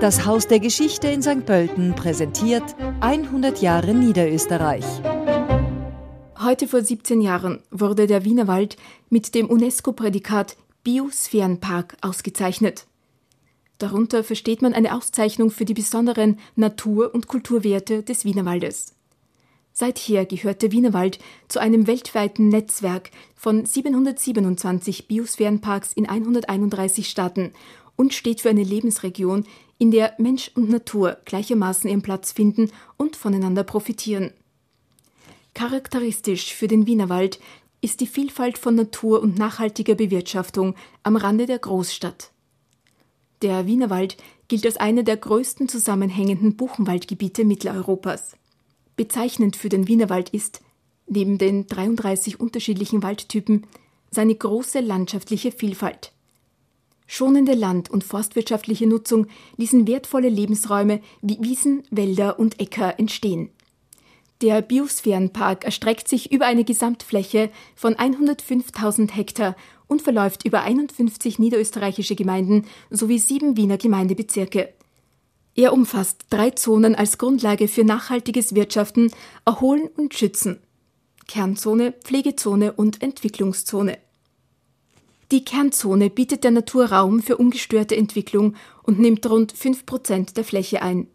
Das Haus der Geschichte in St. Pölten präsentiert 100 Jahre Niederösterreich. Heute vor 17 Jahren wurde der Wienerwald mit dem UNESCO-Prädikat Biosphärenpark ausgezeichnet. Darunter versteht man eine Auszeichnung für die besonderen Natur- und Kulturwerte des Wienerwaldes. Seither gehört der Wienerwald zu einem weltweiten Netzwerk von 727 Biosphärenparks in 131 Staaten und steht für eine Lebensregion, in der Mensch und Natur gleichermaßen ihren Platz finden und voneinander profitieren. Charakteristisch für den Wienerwald ist die Vielfalt von Natur und nachhaltiger Bewirtschaftung am Rande der Großstadt. Der Wienerwald gilt als eine der größten zusammenhängenden Buchenwaldgebiete Mitteleuropas. Bezeichnend für den Wienerwald ist, neben den 33 unterschiedlichen Waldtypen, seine große landschaftliche Vielfalt. Schonende land- und forstwirtschaftliche Nutzung ließen wertvolle Lebensräume wie Wiesen, Wälder und Äcker entstehen. Der Biosphärenpark erstreckt sich über eine Gesamtfläche von 105.000 Hektar und verläuft über 51 niederösterreichische Gemeinden sowie sieben Wiener Gemeindebezirke. Er umfasst drei Zonen als Grundlage für nachhaltiges Wirtschaften, Erholen und Schützen. Kernzone, Pflegezone und Entwicklungszone. Die Kernzone bietet der Natur Raum für ungestörte Entwicklung und nimmt rund 5 Prozent der Fläche ein.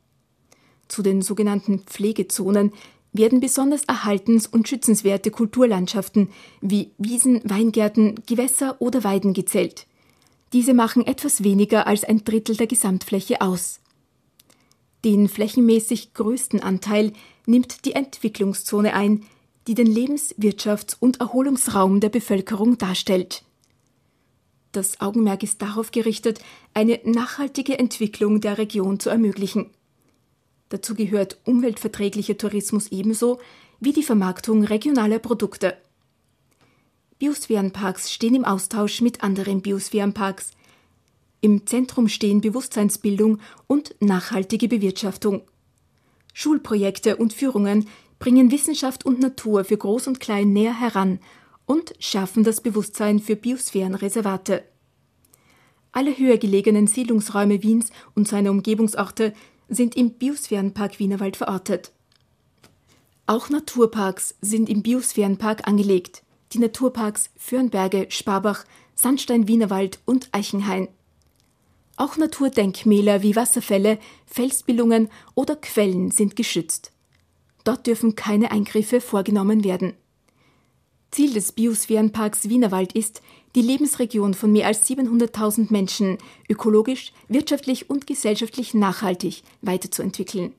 Zu den sogenannten Pflegezonen werden besonders erhaltens- und schützenswerte Kulturlandschaften wie Wiesen, Weingärten, Gewässer oder Weiden gezählt. Diese machen etwas weniger als ein Drittel der Gesamtfläche aus. Den flächenmäßig größten Anteil nimmt die Entwicklungszone ein, die den Lebens-, Wirtschafts- und Erholungsraum der Bevölkerung darstellt. Das Augenmerk ist darauf gerichtet, eine nachhaltige Entwicklung der Region zu ermöglichen. Dazu gehört umweltverträglicher Tourismus ebenso wie die Vermarktung regionaler Produkte. Biosphärenparks stehen im Austausch mit anderen Biosphärenparks – im Zentrum stehen Bewusstseinsbildung und nachhaltige Bewirtschaftung. Schulprojekte und Führungen bringen Wissenschaft und Natur für Groß und Klein näher heran und schärfen das Bewusstsein für Biosphärenreservate. Alle höher gelegenen Siedlungsräume Wiens und seiner Umgebungsorte sind im Biosphärenpark Wienerwald verortet. Auch Naturparks sind im Biosphärenpark angelegt. Die Naturparks Fürnberge, Sparbach, Sandstein Wienerwald und Eichenhain. Auch Naturdenkmäler wie Wasserfälle, Felsbildungen oder Quellen sind geschützt. Dort dürfen keine Eingriffe vorgenommen werden. Ziel des Biosphärenparks Wienerwald ist, die Lebensregion von mehr als 700.000 Menschen ökologisch, wirtschaftlich und gesellschaftlich nachhaltig weiterzuentwickeln.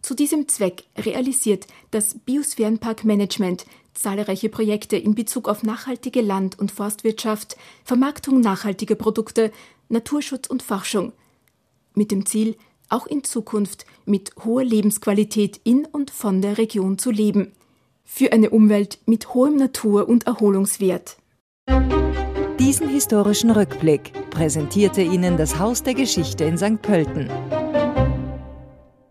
Zu diesem Zweck realisiert das Biosphärenparkmanagement zahlreiche Projekte in Bezug auf nachhaltige Land- und Forstwirtschaft, Vermarktung nachhaltiger Produkte, Naturschutz und Forschung, mit dem Ziel, auch in Zukunft mit hoher Lebensqualität in und von der Region zu leben, für eine Umwelt mit hohem Natur- und Erholungswert. Diesen historischen Rückblick präsentierte Ihnen das Haus der Geschichte in St. Pölten.